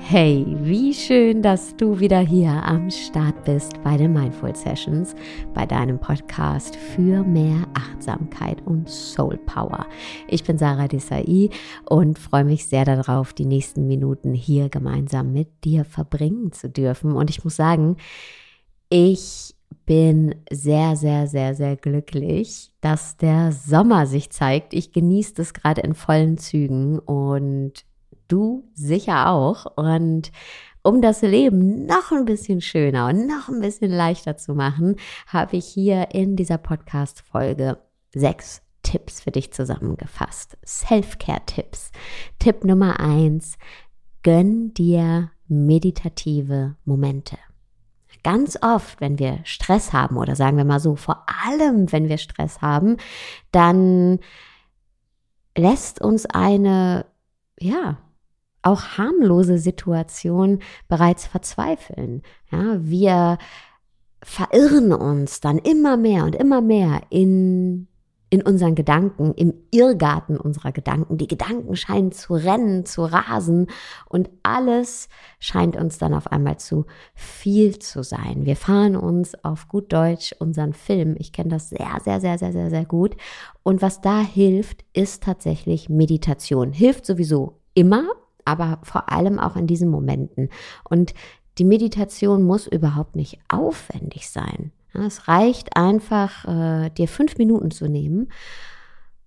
Hey, wie schön, dass du wieder hier am Start bist bei den Mindful Sessions, bei deinem Podcast für mehr Achtsamkeit und Soul Power. Ich bin Sarah Desai und freue mich sehr darauf, die nächsten Minuten hier gemeinsam mit dir verbringen zu dürfen. Und ich muss sagen, ich bin sehr, sehr, sehr, sehr glücklich, dass der Sommer sich zeigt. Ich genieße das gerade in vollen Zügen und du sicher auch. Und um das Leben noch ein bisschen schöner und noch ein bisschen leichter zu machen, habe ich hier in dieser Podcast-Folge sechs Tipps für dich zusammengefasst. Self-Care-Tipps. Tipp Nummer eins, gönn dir meditative Momente. Ganz oft, wenn wir Stress haben oder sagen wir mal so, vor allem wenn wir Stress haben, dann lässt uns eine, ja, auch harmlose Situation bereits verzweifeln. Ja, wir verirren uns dann immer mehr und immer mehr in, in unseren Gedanken, im Irrgarten unserer Gedanken. Die Gedanken scheinen zu rennen, zu rasen und alles scheint uns dann auf einmal zu viel zu sein. Wir fahren uns auf gut Deutsch unseren Film. Ich kenne das sehr, sehr, sehr, sehr, sehr, sehr gut. Und was da hilft, ist tatsächlich Meditation. Hilft sowieso immer, aber vor allem auch in diesen Momenten. Und die Meditation muss überhaupt nicht aufwendig sein. Es reicht einfach, äh, dir fünf Minuten zu nehmen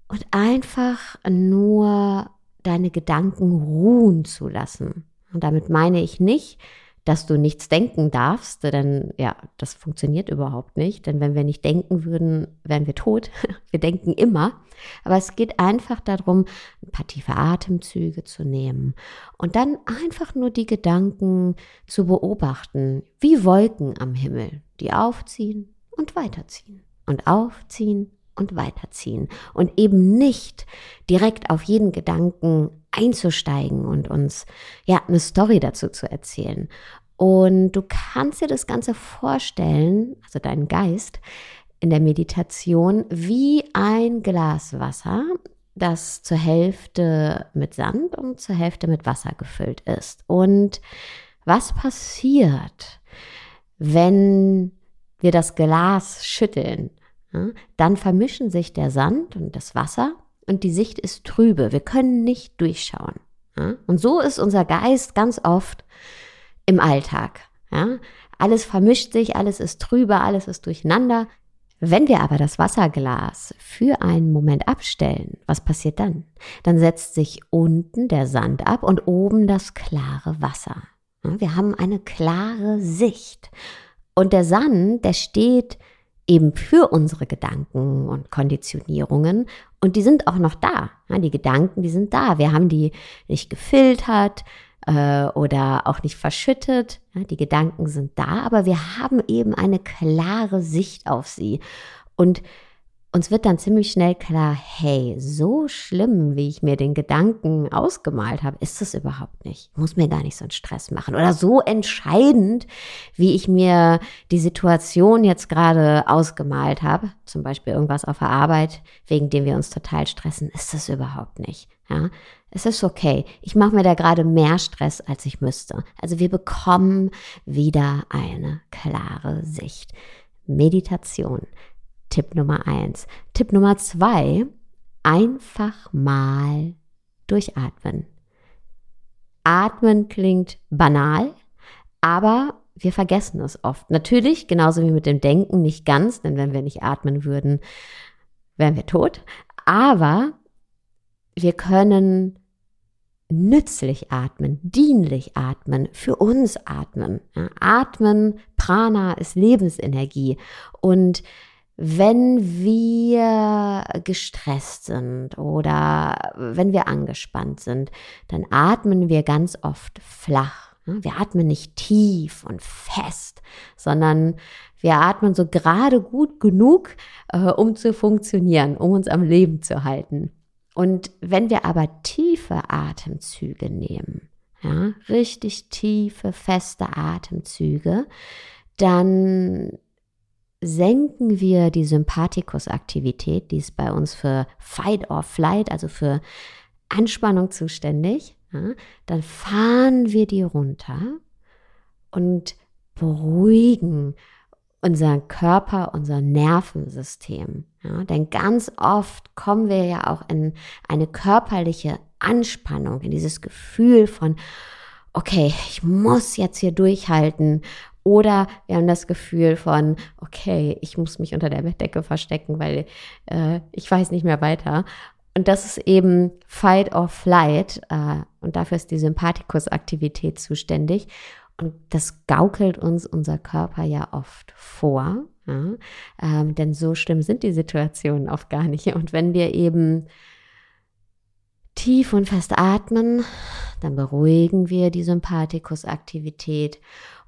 und einfach nur deine Gedanken ruhen zu lassen. Und damit meine ich nicht, dass du nichts denken darfst, denn ja, das funktioniert überhaupt nicht, denn wenn wir nicht denken würden, wären wir tot. Wir denken immer, aber es geht einfach darum, ein paar tiefe Atemzüge zu nehmen und dann einfach nur die Gedanken zu beobachten, wie Wolken am Himmel, die aufziehen und weiterziehen und aufziehen und weiterziehen und eben nicht direkt auf jeden Gedanken einzusteigen und uns ja eine Story dazu zu erzählen. Und du kannst dir das Ganze vorstellen, also deinen Geist in der Meditation, wie ein Glas Wasser, das zur Hälfte mit Sand und zur Hälfte mit Wasser gefüllt ist. Und was passiert, wenn wir das Glas schütteln? Dann vermischen sich der Sand und das Wasser und die Sicht ist trübe. Wir können nicht durchschauen. Und so ist unser Geist ganz oft im Alltag. Alles vermischt sich, alles ist trübe, alles ist durcheinander. Wenn wir aber das Wasserglas für einen Moment abstellen, was passiert dann? Dann setzt sich unten der Sand ab und oben das klare Wasser. Wir haben eine klare Sicht. Und der Sand, der steht eben für unsere Gedanken und Konditionierungen. Und die sind auch noch da. Ja, die Gedanken, die sind da. Wir haben die nicht gefiltert äh, oder auch nicht verschüttet. Ja, die Gedanken sind da, aber wir haben eben eine klare Sicht auf sie. Und uns wird dann ziemlich schnell klar, hey, so schlimm, wie ich mir den Gedanken ausgemalt habe, ist es überhaupt nicht. Ich muss mir gar nicht so einen Stress machen. Oder so entscheidend, wie ich mir die Situation jetzt gerade ausgemalt habe, zum Beispiel irgendwas auf der Arbeit, wegen dem wir uns total stressen, ist es überhaupt nicht. Ja, es ist okay. Ich mache mir da gerade mehr Stress, als ich müsste. Also wir bekommen wieder eine klare Sicht. Meditation Tipp Nummer eins. Tipp Nummer zwei, einfach mal durchatmen. Atmen klingt banal, aber wir vergessen es oft. Natürlich, genauso wie mit dem Denken, nicht ganz, denn wenn wir nicht atmen würden, wären wir tot. Aber wir können nützlich atmen, dienlich atmen, für uns atmen. Atmen, Prana ist Lebensenergie und wenn wir gestresst sind oder wenn wir angespannt sind, dann atmen wir ganz oft flach. Wir atmen nicht tief und fest, sondern wir atmen so gerade gut genug, äh, um zu funktionieren, um uns am Leben zu halten. Und wenn wir aber tiefe Atemzüge nehmen, ja, richtig tiefe, feste Atemzüge, dann senken wir die Sympathikusaktivität, die ist bei uns für Fight or Flight, also für Anspannung zuständig. ja, dann fahren wir die runter und beruhigen unseren Körper, unser Nervensystem. Ja, denn ganz oft kommen wir ja auch in eine körperliche Anspannung, in dieses Gefühl von, okay, ich muss jetzt hier durchhalten. Oder wir haben das Gefühl von, okay, ich muss mich unter der Bettdecke verstecken, weil äh, ich weiß nicht mehr weiter. Und das ist eben Fight or Flight. Äh, und dafür ist die Sympathikusaktivität zuständig. Und das gaukelt uns unser Körper ja oft vor. Ja? Ähm, denn so schlimm sind die Situationen oft gar nicht. Und wenn wir eben tief und fest atmen, dann beruhigen wir die Sympathikusaktivität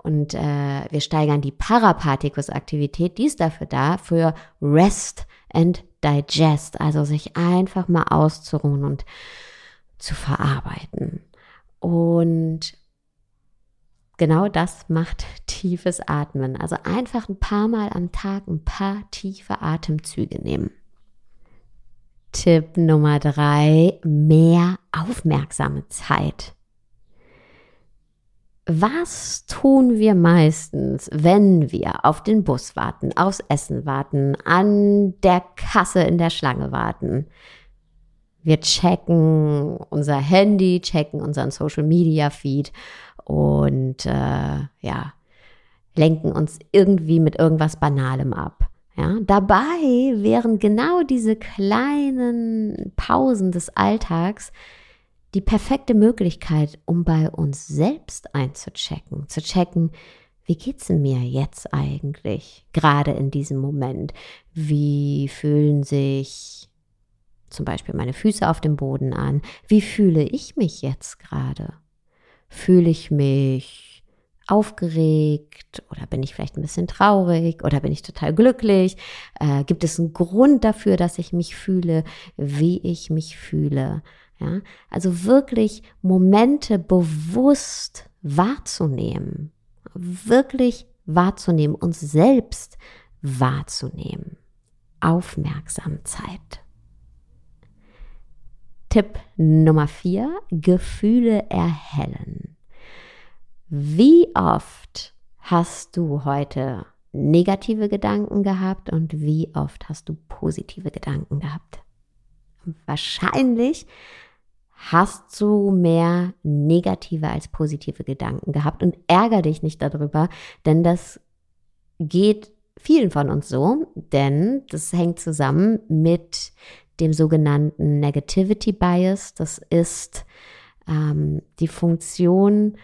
und äh, wir steigern die Parapathikuaktivität. Die ist dafür da, für Rest and Digest, also sich einfach mal auszuruhen und zu verarbeiten. Und genau das macht tiefes Atmen. Also einfach ein paar Mal am Tag ein paar tiefe Atemzüge nehmen. Tipp Nummer drei, mehr aufmerksame Zeit. Was tun wir meistens, wenn wir auf den Bus warten, aufs Essen warten, an der Kasse in der Schlange warten? Wir checken unser Handy, checken unseren Social Media Feed und äh, ja, lenken uns irgendwie mit irgendwas Banalem ab. Ja, dabei wären genau diese kleinen Pausen des Alltags die perfekte Möglichkeit, um bei uns selbst einzuchecken, zu checken, wie geht's mir jetzt eigentlich, gerade in diesem Moment? Wie fühlen sich zum Beispiel meine Füße auf dem Boden an? Wie fühle ich mich jetzt gerade? Fühle ich mich aufgeregt oder bin ich vielleicht ein bisschen traurig oder bin ich total glücklich? Äh, gibt es einen Grund dafür, dass ich mich fühle, wie ich mich fühle? Ja, also wirklich Momente bewusst wahrzunehmen, wirklich wahrzunehmen, uns selbst wahrzunehmen. Aufmerksamkeit. Tipp Nummer vier, Gefühle erhellen. Wie oft hast du heute negative Gedanken gehabt und wie oft hast du positive Gedanken gehabt? Wahrscheinlich hast du mehr negative als positive Gedanken gehabt und ärger dich nicht darüber, denn das geht vielen von uns so, denn das hängt zusammen mit dem sogenannten Negativity Bias. Das ist ähm, die Funktion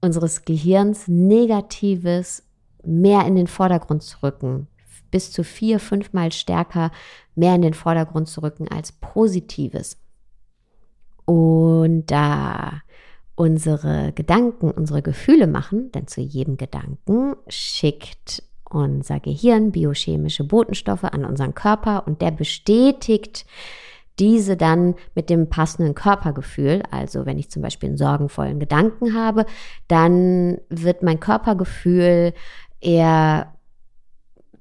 unseres Gehirns, Negatives mehr in den Vordergrund zu rücken, bis zu vier, fünfmal stärker mehr in den Vordergrund zu rücken als Positives. Und da unsere Gedanken unsere Gefühle machen, denn zu jedem Gedanken schickt unser Gehirn biochemische Botenstoffe an unseren Körper und der bestätigt diese dann mit dem passenden Körpergefühl. Also wenn ich zum Beispiel einen sorgenvollen Gedanken habe, dann wird mein Körpergefühl eher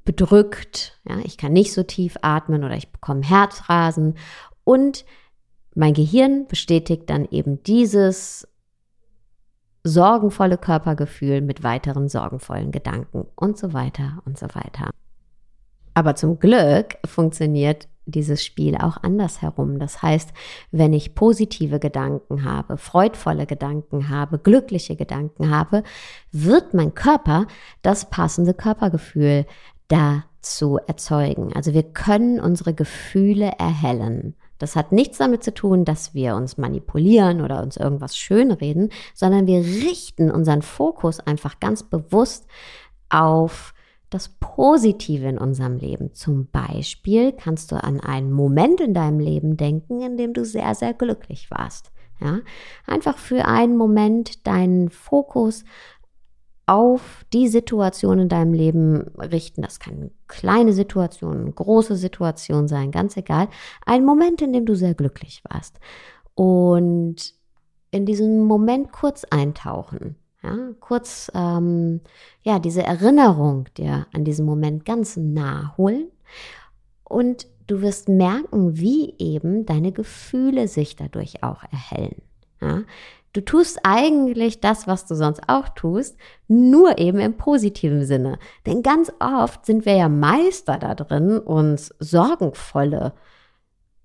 bedrückt. Ja, ich kann nicht so tief atmen oder ich bekomme Herzrasen und mein Gehirn bestätigt dann eben dieses sorgenvolle Körpergefühl mit weiteren sorgenvollen Gedanken und so weiter und so weiter. Aber zum Glück funktioniert dieses Spiel auch andersherum. Das heißt, wenn ich positive Gedanken habe, freudvolle Gedanken habe, glückliche Gedanken habe, wird mein Körper das passende Körpergefühl dazu erzeugen. Also wir können unsere Gefühle erhellen. Das hat nichts damit zu tun, dass wir uns manipulieren oder uns irgendwas schönreden, sondern wir richten unseren Fokus einfach ganz bewusst auf das Positive in unserem Leben. Zum Beispiel kannst du an einen Moment in deinem Leben denken, in dem du sehr, sehr glücklich warst. Ja, einfach für einen Moment deinen Fokus auf die Situation in deinem Leben richten. Das kann kleine Situation, große Situation sein, ganz egal. Ein Moment, in dem du sehr glücklich warst. Und in diesen Moment kurz eintauchen. Ja, kurz ähm, ja, diese Erinnerung dir an diesen Moment ganz nah holen. Und du wirst merken, wie eben deine Gefühle sich dadurch auch erhellen. Ja, Du tust eigentlich das, was du sonst auch tust, nur eben im positiven Sinne. Denn ganz oft sind wir ja Meister da drin, uns sorgenvolle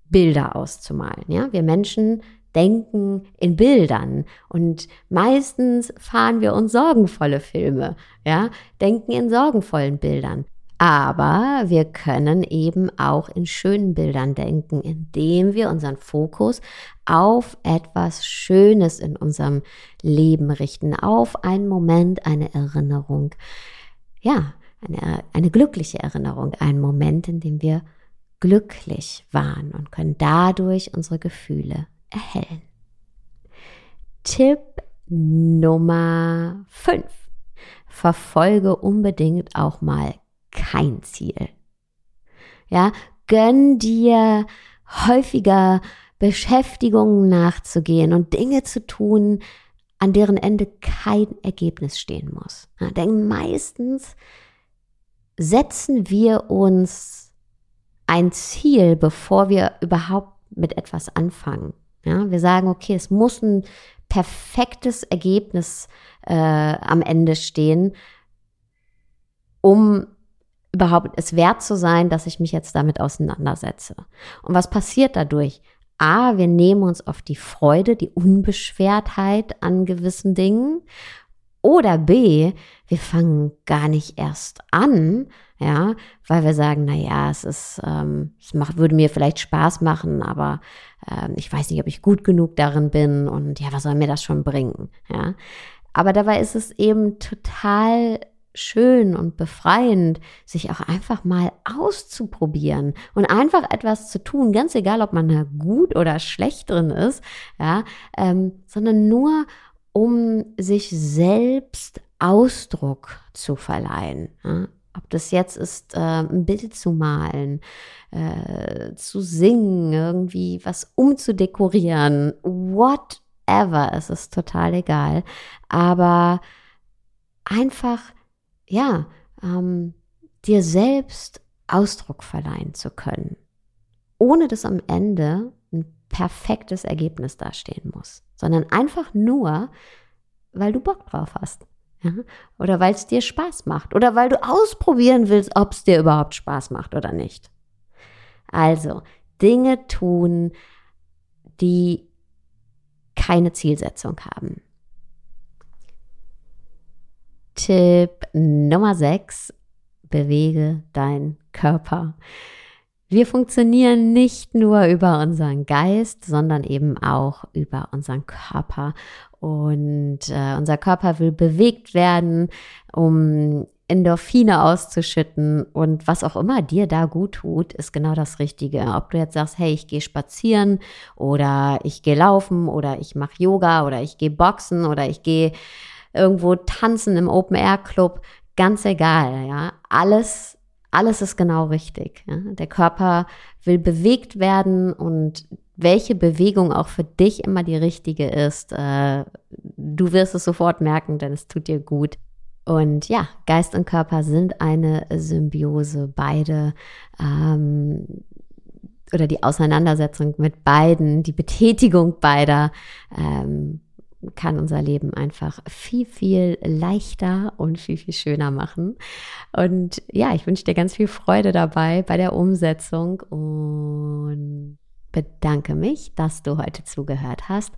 Bilder auszumalen. Ja, wir Menschen denken in Bildern und meistens fahren wir uns sorgenvolle Filme. Ja, denken in sorgenvollen Bildern. Aber wir können eben auch in schönen Bildern denken, indem wir unseren Fokus auf etwas Schönes in unserem Leben richten, auf einen Moment, eine Erinnerung. Ja, eine, eine glückliche Erinnerung, einen Moment, in dem wir glücklich waren und können dadurch unsere Gefühle erhellen. Tipp Nummer 5. Verfolge unbedingt auch mal kein Ziel. Ja, gönn dir häufiger Beschäftigungen nachzugehen und Dinge zu tun, an deren Ende kein Ergebnis stehen muss. Ja, denn meistens setzen wir uns ein Ziel, bevor wir überhaupt mit etwas anfangen. Ja, wir sagen, okay, es muss ein perfektes Ergebnis äh, am Ende stehen, um überhaupt es wert zu sein, dass ich mich jetzt damit auseinandersetze. Und was passiert dadurch? A, wir nehmen uns auf die Freude, die Unbeschwertheit an gewissen Dingen. Oder B, wir fangen gar nicht erst an, ja, weil wir sagen, na ja, es ist, ähm, es macht, würde mir vielleicht Spaß machen, aber ähm, ich weiß nicht, ob ich gut genug darin bin und ja, was soll mir das schon bringen, ja. Aber dabei ist es eben total schön und befreiend, sich auch einfach mal auszuprobieren und einfach etwas zu tun, ganz egal, ob man da gut oder schlecht drin ist, ja, ähm, sondern nur um sich selbst Ausdruck zu verleihen. Ja. Ob das jetzt ist, äh, ein Bild zu malen, äh, zu singen, irgendwie was umzudekorieren, whatever, es ist total egal. Aber einfach ja, ähm, dir selbst Ausdruck verleihen zu können, ohne dass am Ende ein perfektes Ergebnis dastehen muss, sondern einfach nur, weil du Bock drauf hast. Ja? Oder weil es dir Spaß macht. Oder weil du ausprobieren willst, ob es dir überhaupt Spaß macht oder nicht. Also, Dinge tun, die keine Zielsetzung haben. Tipp Nummer 6. Bewege deinen Körper. Wir funktionieren nicht nur über unseren Geist, sondern eben auch über unseren Körper. Und äh, unser Körper will bewegt werden, um Endorphine auszuschütten und was auch immer dir da gut tut, ist genau das Richtige. Ob du jetzt sagst, hey, ich gehe spazieren oder ich gehe laufen oder ich mache Yoga oder ich gehe boxen oder ich gehe irgendwo tanzen im Open-Air-Club, ganz egal, ja. Alles, alles ist genau richtig. Ja? Der Körper will bewegt werden und welche Bewegung auch für dich immer die richtige ist, äh, du wirst es sofort merken, denn es tut dir gut. Und ja, Geist und Körper sind eine Symbiose. Beide ähm, oder die Auseinandersetzung mit beiden, die Betätigung beider ähm, kann unser Leben einfach viel, viel leichter und viel, viel schöner machen. Und ja, ich wünsche dir ganz viel Freude dabei bei der Umsetzung und bedanke mich, dass du heute zugehört hast.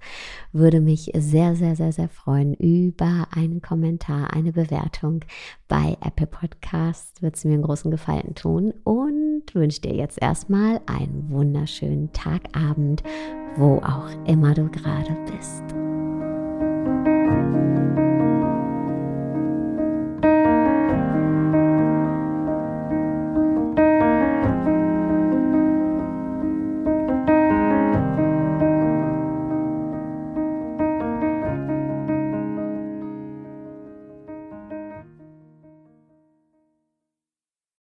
Würde mich sehr, sehr, sehr, sehr freuen über einen Kommentar, eine Bewertung bei Apple Podcasts. Wird es mir einen großen Gefallen tun und wünsche dir jetzt erstmal einen wunderschönen Tagabend, wo auch immer du gerade bist. Thank you.